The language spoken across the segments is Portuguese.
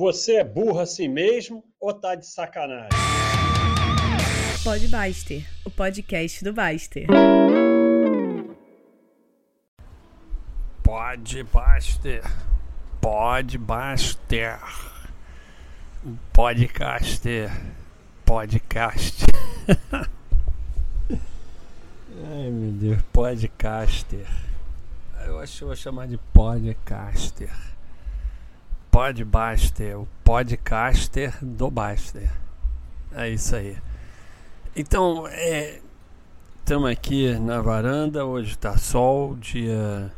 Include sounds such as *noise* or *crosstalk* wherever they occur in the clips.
Você é burro assim mesmo ou tá de sacanagem? Pode Baster, o podcast do Baster. Pode Baster. Pode Baster. Podcaster. Podcast. *laughs* Ai meu Deus, podcaster. Eu acho que eu vou chamar de podcaster. Podbaster, o podcaster do Baster. É isso aí. Então, estamos é, aqui na varanda, hoje está sol, dia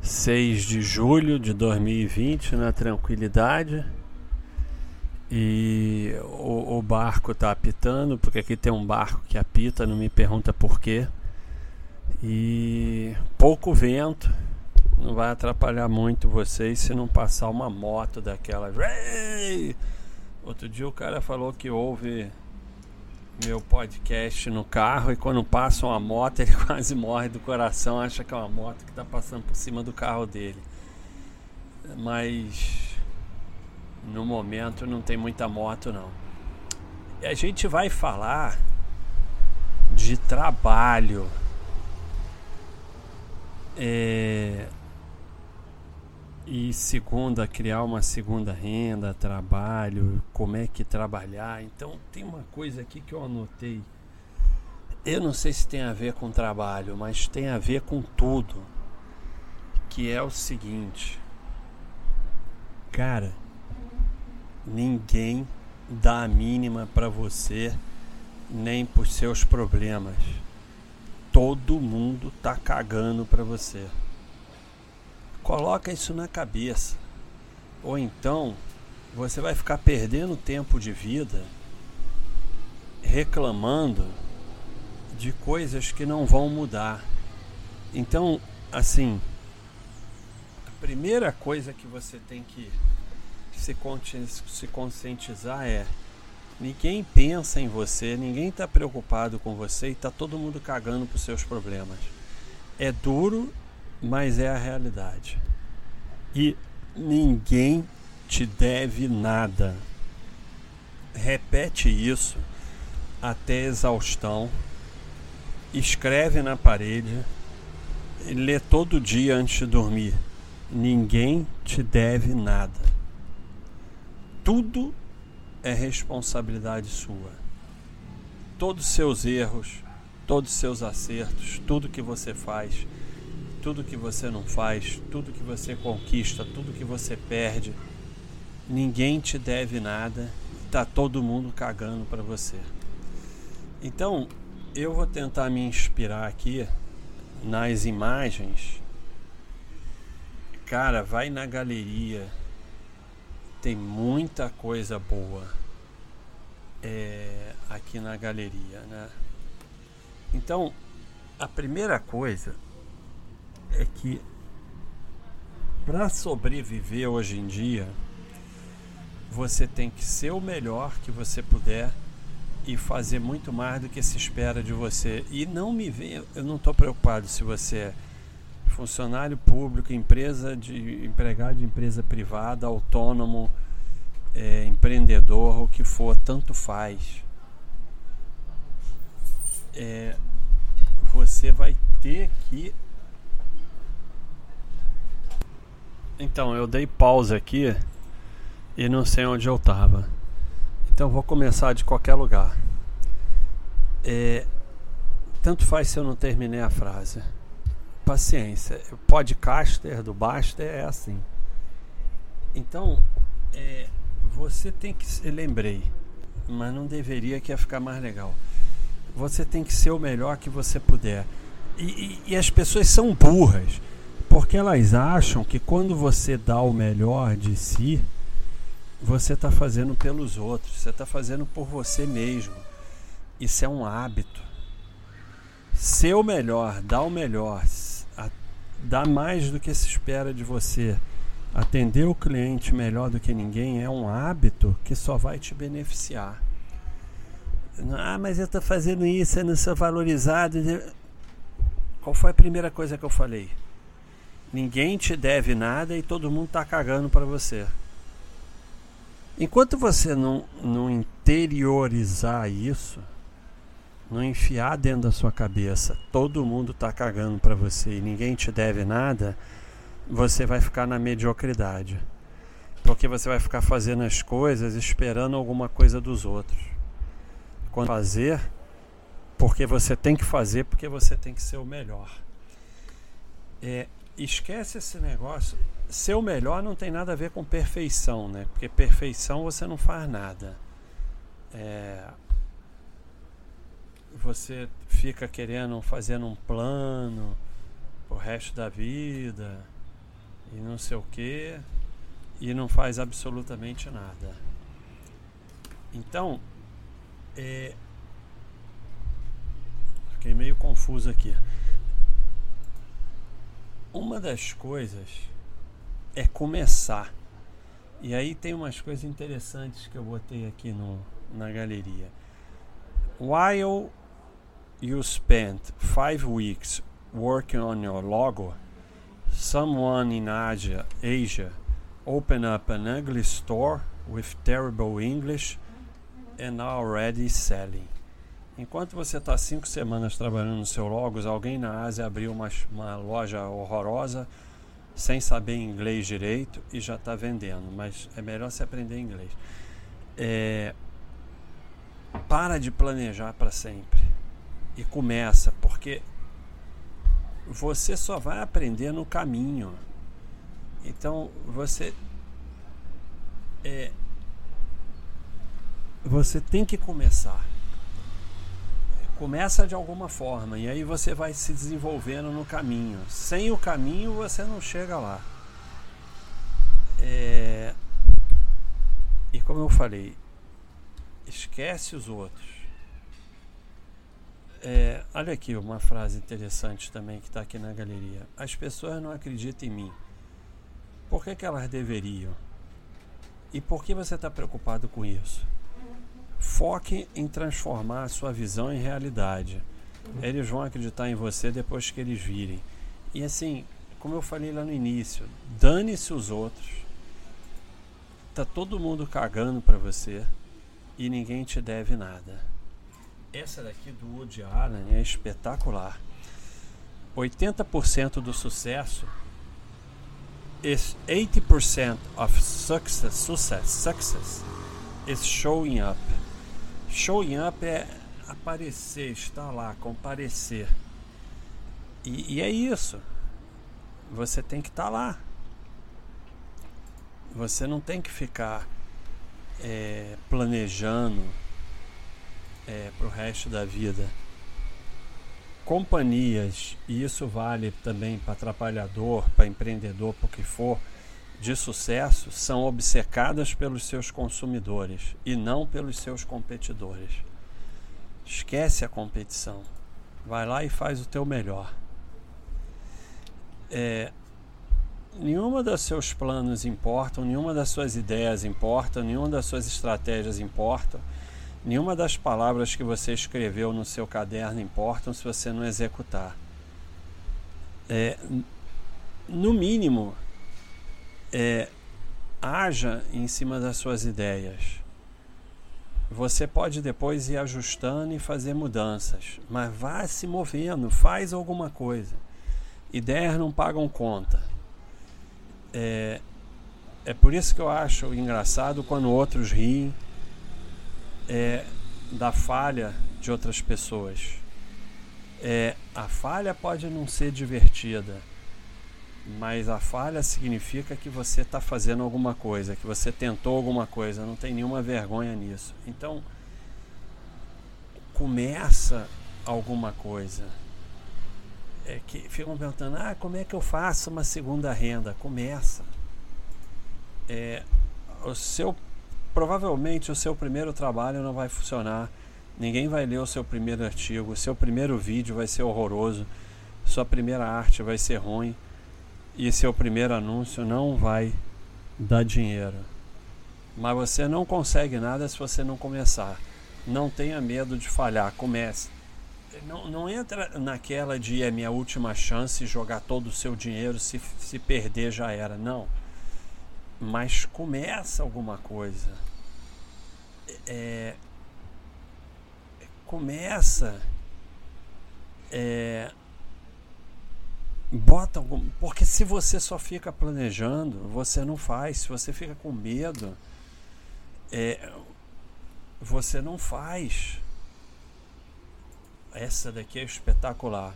6 de julho de 2020, na tranquilidade. E o, o barco está apitando, porque aqui tem um barco que apita, não me pergunta por quê. E pouco vento não vai atrapalhar muito vocês se não passar uma moto daquela. Outro dia o cara falou que ouve meu podcast no carro e quando passa uma moto *laughs* ele quase morre do coração, acha que é uma moto que está passando por cima do carro dele. Mas no momento não tem muita moto não. E a gente vai falar de trabalho. É, e segunda, criar uma segunda renda, trabalho, como é que trabalhar. Então tem uma coisa aqui que eu anotei. Eu não sei se tem a ver com trabalho, mas tem a ver com tudo. Que é o seguinte. Cara, ninguém dá a mínima para você, nem por seus problemas. Todo mundo tá cagando para você. Coloca isso na cabeça. Ou então você vai ficar perdendo tempo de vida reclamando de coisas que não vão mudar. Então, assim, a primeira coisa que você tem que se, se conscientizar é ninguém pensa em você, ninguém está preocupado com você e está todo mundo cagando para os seus problemas. É duro mas é a realidade. E ninguém te deve nada. Repete isso até exaustão. Escreve na parede. Lê todo dia antes de dormir. Ninguém te deve nada. Tudo é responsabilidade sua. Todos os seus erros, todos os seus acertos, tudo que você faz tudo que você não faz, tudo que você conquista, tudo que você perde, ninguém te deve nada, tá todo mundo cagando para você. Então, eu vou tentar me inspirar aqui nas imagens. Cara, vai na galeria. Tem muita coisa boa é, aqui na galeria, né? Então, a primeira coisa é que para sobreviver hoje em dia, você tem que ser o melhor que você puder e fazer muito mais do que se espera de você. E não me vê, eu não estou preocupado se você é funcionário público, empresa de empregado de empresa privada, autônomo, é, empreendedor, o que for, tanto faz. É, você vai ter que Então, eu dei pausa aqui e não sei onde eu estava. Então, vou começar de qualquer lugar. É, tanto faz se eu não terminei a frase. Paciência. O podcaster do Baster é assim. Então, é, você tem que. Eu lembrei, mas não deveria que ia ficar mais legal. Você tem que ser o melhor que você puder. E, e, e as pessoas são burras porque elas acham que quando você dá o melhor de si, você está fazendo pelos outros, você está fazendo por você mesmo. Isso é um hábito. Ser o melhor, dar o melhor, dar mais do que se espera de você, atender o cliente melhor do que ninguém é um hábito que só vai te beneficiar. Ah, mas eu estou fazendo isso, eu não sou valorizado. Qual foi a primeira coisa que eu falei? Ninguém te deve nada e todo mundo tá cagando para você. Enquanto você não, não interiorizar isso, não enfiar dentro da sua cabeça, todo mundo está cagando para você e ninguém te deve nada, você vai ficar na mediocridade. Porque você vai ficar fazendo as coisas esperando alguma coisa dos outros. Quando fazer, porque você tem que fazer, porque você tem que ser o melhor. É, esquece esse negócio. Ser o melhor não tem nada a ver com perfeição, né? Porque perfeição você não faz nada. É, você fica querendo fazendo um plano o resto da vida e não sei o que e não faz absolutamente nada. Então, é... fiquei meio confuso aqui. Uma das coisas é começar. E aí tem umas coisas interessantes que eu botei aqui no, na galeria. While you spent five weeks working on your logo, someone in Asia, Asia open up an ugly store with terrible English and already selling. Enquanto você está cinco semanas trabalhando no seu logos, alguém na Ásia abriu uma, uma loja horrorosa sem saber inglês direito e já está vendendo. Mas é melhor se aprender inglês. É, para de planejar para sempre e começa, porque você só vai aprender no caminho. Então você é, você tem que começar. Começa de alguma forma e aí você vai se desenvolvendo no caminho. Sem o caminho você não chega lá. É, e como eu falei, esquece os outros. É, olha aqui uma frase interessante também que está aqui na galeria. As pessoas não acreditam em mim. Por que, que elas deveriam? E por que você está preocupado com isso? Foque em transformar a sua visão em realidade. Eles vão acreditar em você depois que eles virem. E assim, como eu falei lá no início, dane-se os outros. Tá todo mundo cagando para você e ninguém te deve nada. Essa daqui do Woody Allen é espetacular. 80% do sucesso is 80% of success, success, success is showing up. Showing up é aparecer, estar lá, comparecer. E, e é isso. Você tem que estar lá. Você não tem que ficar é, planejando é, para o resto da vida companhias, e isso vale também para trabalhador, para empreendedor, para o que for, de sucesso, são obcecadas pelos seus consumidores e não pelos seus competidores. Esquece a competição. Vai lá e faz o teu melhor. É, nenhuma dos seus planos importam, nenhuma das suas ideias importa, nenhuma das suas estratégias importa Nenhuma das palavras que você escreveu no seu caderno importam se você não executar. É, no mínimo, é, haja em cima das suas ideias. Você pode depois ir ajustando e fazer mudanças, mas vá se movendo, faz alguma coisa. Ideias não pagam conta. É, é por isso que eu acho engraçado quando outros riem é, da falha de outras pessoas. É, a falha pode não ser divertida, mas a falha significa que você está fazendo alguma coisa, que você tentou alguma coisa, não tem nenhuma vergonha nisso. Então, começa alguma coisa. É que ficam perguntando: ah, como é que eu faço uma segunda renda? Começa. É, o seu provavelmente o seu primeiro trabalho não vai funcionar. Ninguém vai ler o seu primeiro artigo, o seu primeiro vídeo vai ser horroroso, sua primeira arte vai ser ruim e seu primeiro anúncio não vai dar dinheiro. Mas você não consegue nada se você não começar. Não tenha medo de falhar, comece. Não, não entra naquela de é minha última chance jogar todo o seu dinheiro, se, se perder já era. Não. Mas começa alguma coisa é, começa é, bota algum, porque se você só fica planejando você não faz. Se você fica com medo é, você não faz. Essa daqui é espetacular.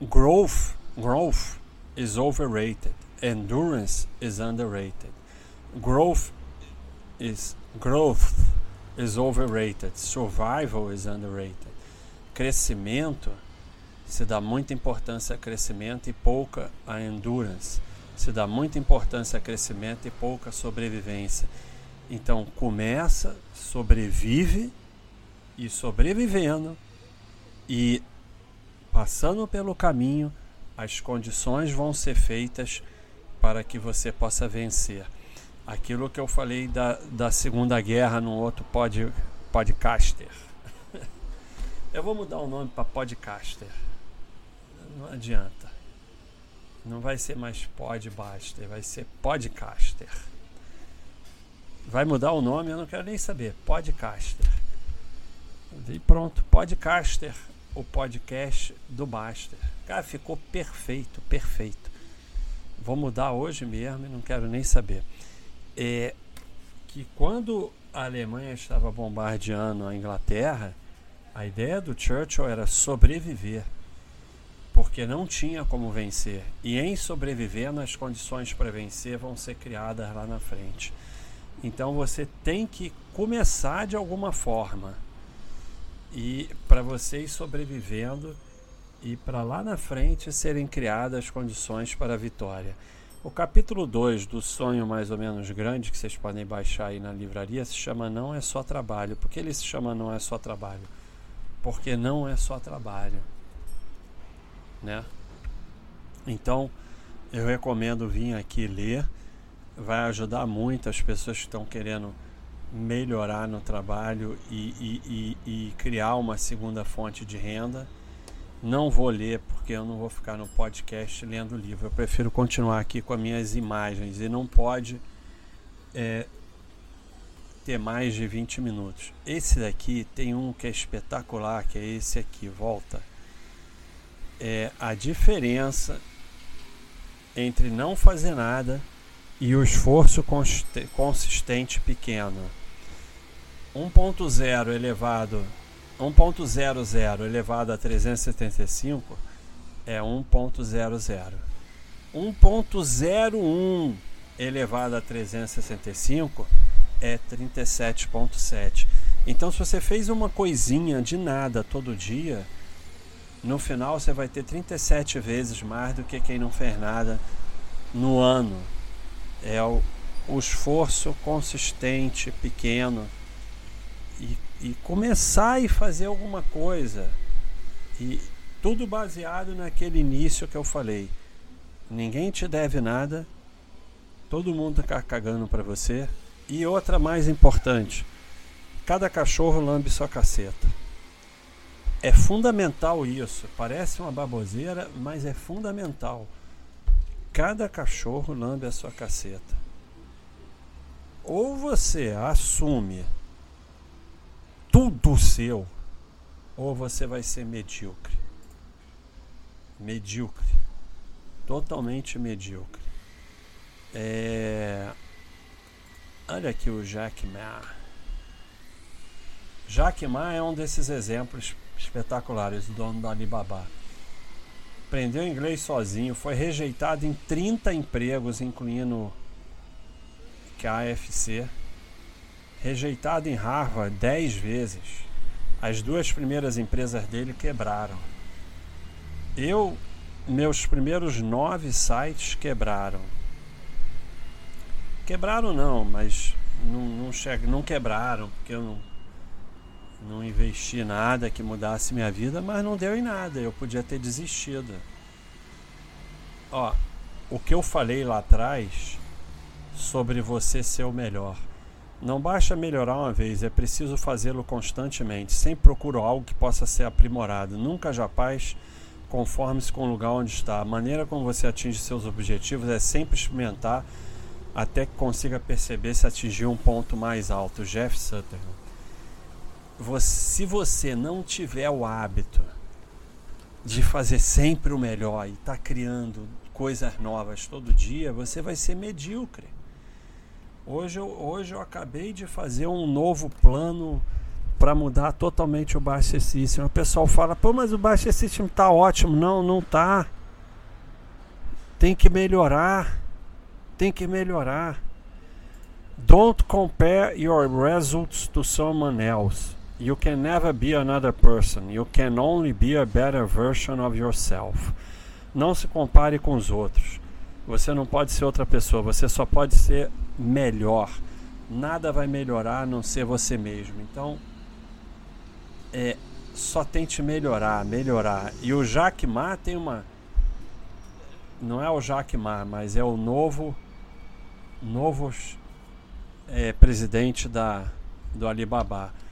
Growth growth is overrated. Endurance is underrated. Growth is growth is overrated. Survival is underrated. Crescimento se dá muita importância a crescimento e pouca a endurance. Se dá muita importância a crescimento e pouca sobrevivência. Então começa, sobrevive e sobrevivendo e passando pelo caminho, as condições vão ser feitas para que você possa vencer aquilo que eu falei da, da Segunda Guerra num outro pod, podcaster. *laughs* eu vou mudar o nome para podcaster. Não adianta. Não vai ser mais podbuster, vai ser podcaster. Vai mudar o nome, eu não quero nem saber. Podcaster. E pronto, podcaster, o podcast do Baster. Cara, ficou perfeito, perfeito. Vou mudar hoje mesmo não quero nem saber é que quando a Alemanha estava bombardeando a Inglaterra, a ideia do Churchill era sobreviver, porque não tinha como vencer. E em sobrevivendo, as condições para vencer vão ser criadas lá na frente. Então você tem que começar de alguma forma. E para você ir sobrevivendo e para lá na frente serem criadas as condições para a vitória. O capítulo 2 do Sonho Mais ou Menos Grande, que vocês podem baixar aí na livraria, se chama Não é Só Trabalho. Por que ele se chama Não é Só Trabalho? Porque não é só trabalho. Né? Então, eu recomendo vir aqui ler. Vai ajudar muito as pessoas que estão querendo melhorar no trabalho e, e, e, e criar uma segunda fonte de renda. Não vou ler porque eu não vou ficar no podcast lendo livro. Eu prefiro continuar aqui com as minhas imagens e não pode é, ter mais de 20 minutos. Esse daqui tem um que é espetacular, que é esse aqui, volta. É a diferença entre não fazer nada e o esforço consistente pequeno. 1.0 elevado 1.00 elevado a 375 é 1.00. 1.01 elevado a 365 é 37.7. Então, se você fez uma coisinha de nada todo dia, no final você vai ter 37 vezes mais do que quem não fez nada no ano. É o, o esforço consistente, pequeno e e começar e fazer alguma coisa. E tudo baseado naquele início que eu falei. Ninguém te deve nada, todo mundo está cagando para você. E outra mais importante: cada cachorro lambe sua caceta. É fundamental isso. Parece uma baboseira, mas é fundamental. Cada cachorro lambe a sua caceta. Ou você assume tudo seu, ou você vai ser medíocre. Medíocre. Totalmente medíocre. É... Olha aqui o Jack Ma. Jack Ma é um desses exemplos espetaculares, do dono da Alibaba. Aprendeu inglês sozinho, foi rejeitado em 30 empregos, incluindo KFC rejeitado em Harvard dez vezes. As duas primeiras empresas dele quebraram. Eu, meus primeiros nove sites quebraram. Quebraram não, mas não, não, che não quebraram, porque eu não, não investi nada que mudasse minha vida, mas não deu em nada, eu podia ter desistido. Ó, o que eu falei lá atrás sobre você ser o melhor. Não basta melhorar uma vez, é preciso fazê-lo constantemente. Sempre procuro algo que possa ser aprimorado. Nunca jamais conforme-se com o lugar onde está. A maneira como você atinge seus objetivos é sempre experimentar até que consiga perceber se atingir um ponto mais alto. Jeff Sutherland. Você, se você não tiver o hábito de fazer sempre o melhor e estar tá criando coisas novas todo dia, você vai ser medíocre. Hoje eu, hoje eu acabei de fazer um novo plano para mudar totalmente o Baixa System. O pessoal fala, pô, mas o Baixa System está ótimo. Não, não tá. Tem que melhorar. Tem que melhorar. Don't compare your results to someone else. You can never be another person. You can only be a better version of yourself. Não se compare com os outros. Você não pode ser outra pessoa, você só pode ser melhor. Nada vai melhorar a não ser você mesmo. Então, é, só tente melhorar, melhorar. E o Jack Ma tem uma. Não é o Jack Ma, mas é o novo. Novo é, presidente da, do Alibaba.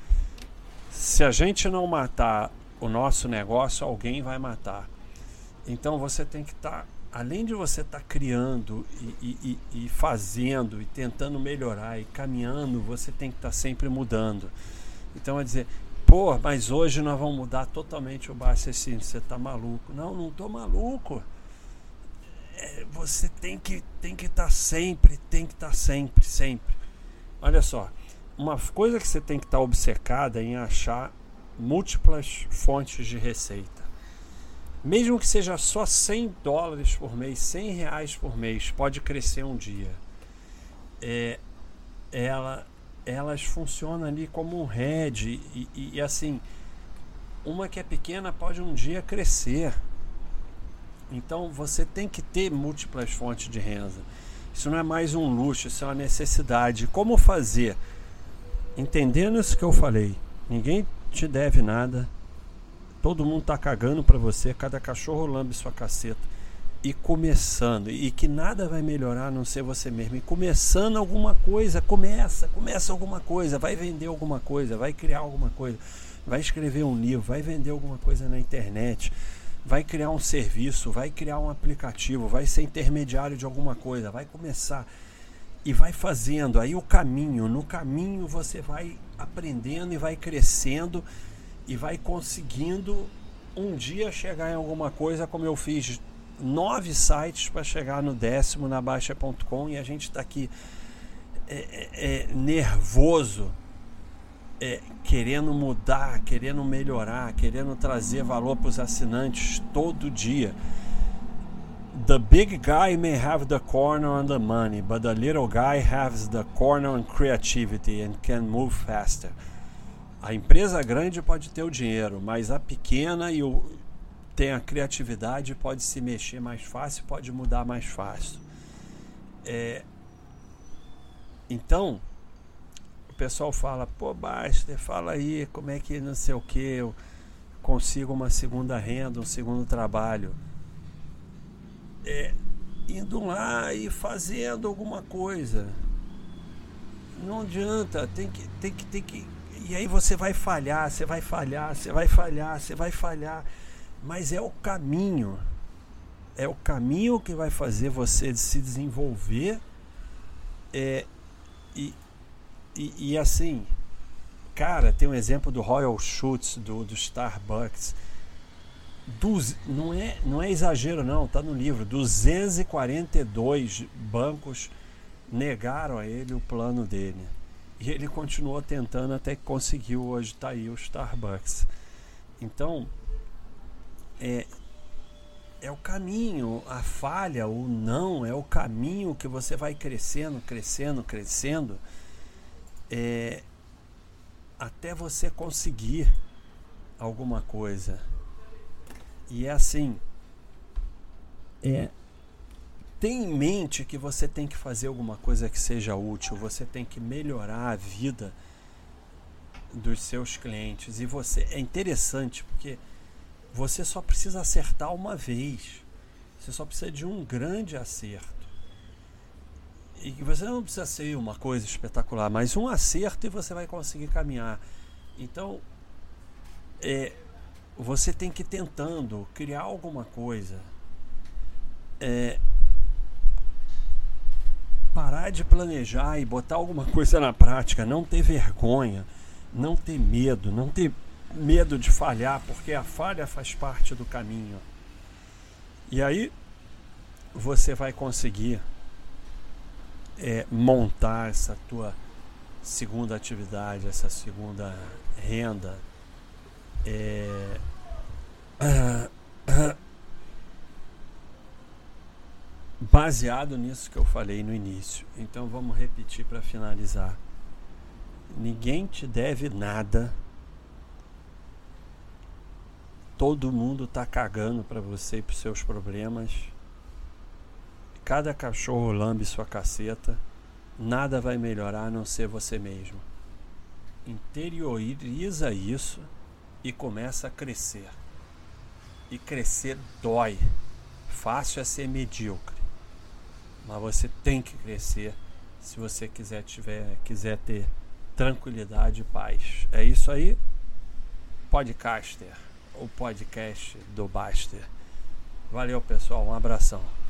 Se a gente não matar o nosso negócio, alguém vai matar. Então você tem que estar, tá, além de você estar tá criando e, e, e, fazendo e tentando melhorar e caminhando, você tem que estar tá sempre mudando. Então é dizer, pô, mas hoje nós vamos mudar totalmente o bar assim, você está maluco. Não, não estou maluco. É, você tem que tem que estar tá sempre, tem que estar tá sempre, sempre. Olha só, uma coisa que você tem que estar tá obcecada em achar múltiplas fontes de receita. Mesmo que seja só 100 dólares por mês, 100 reais por mês, pode crescer um dia. É, ela elas funcionam ali como um head e, e, e, assim uma que é pequena pode um dia crescer então você tem que ter múltiplas fontes de renda isso não é mais um luxo isso é uma necessidade como fazer entendendo isso que eu falei ninguém te deve nada. Todo mundo tá cagando para você cada cachorro lambe sua caceta. E começando e que nada vai melhorar a não ser você mesmo. E começando alguma coisa começa começa alguma coisa vai vender alguma coisa vai criar alguma coisa vai escrever um livro vai vender alguma coisa na internet vai criar um serviço vai criar um aplicativo vai ser intermediário de alguma coisa vai começar e vai fazendo aí o caminho no caminho você vai aprendendo e vai crescendo e vai conseguindo um dia chegar em alguma coisa como eu fiz nove sites para chegar no décimo na Baixa.com e a gente está aqui é, é, é, nervoso, é, querendo mudar, querendo melhorar, querendo trazer valor para os assinantes todo dia. The big guy may have the corner on the money, but the little guy has the corner on creativity and can move faster. A empresa grande pode ter o dinheiro, mas a pequena e o, tem a criatividade, pode se mexer mais fácil, pode mudar mais fácil. É, então, o pessoal fala, pô, Baster, fala aí como é que não sei o que, eu consigo uma segunda renda, um segundo trabalho. É, indo lá e fazendo alguma coisa. Não adianta, tem que, tem que, tem que. E aí você vai falhar, você vai falhar, você vai falhar, você vai falhar mas é o caminho. É o caminho que vai fazer você se desenvolver. É, e, e, e assim, cara, tem um exemplo do Royal Schutz, do, do Starbucks. Dos, não, é, não é exagero, não, tá no livro. 242 bancos negaram a ele o plano dele. E ele continuou tentando até que conseguiu. Hoje tá aí o Starbucks. Então, é, é o caminho, a falha, o não, é o caminho que você vai crescendo, crescendo, crescendo, é, até você conseguir alguma coisa. E é assim, é, tem em mente que você tem que fazer alguma coisa que seja útil, você tem que melhorar a vida dos seus clientes. E você é interessante porque você só precisa acertar uma vez. Você só precisa de um grande acerto. E você não precisa ser uma coisa espetacular, mas um acerto e você vai conseguir caminhar. Então, é, você tem que ir tentando criar alguma coisa. É, parar de planejar e botar alguma coisa na prática, não ter vergonha, não ter medo, não ter medo de falhar, porque a falha faz parte do caminho. E aí você vai conseguir é, montar essa tua segunda atividade, essa segunda renda. É, *coughs* baseado nisso que eu falei no início. Então vamos repetir para finalizar. Ninguém te deve nada. Todo mundo tá cagando para você e para seus problemas. Cada cachorro lambe sua caceta. Nada vai melhorar a não ser você mesmo. Interioriza isso e começa a crescer. E crescer dói. Fácil é ser medíocre. Mas você tem que crescer se você quiser, tiver, quiser ter tranquilidade e paz. É isso aí, podcaster, o podcast do Baster. Valeu, pessoal. Um abração.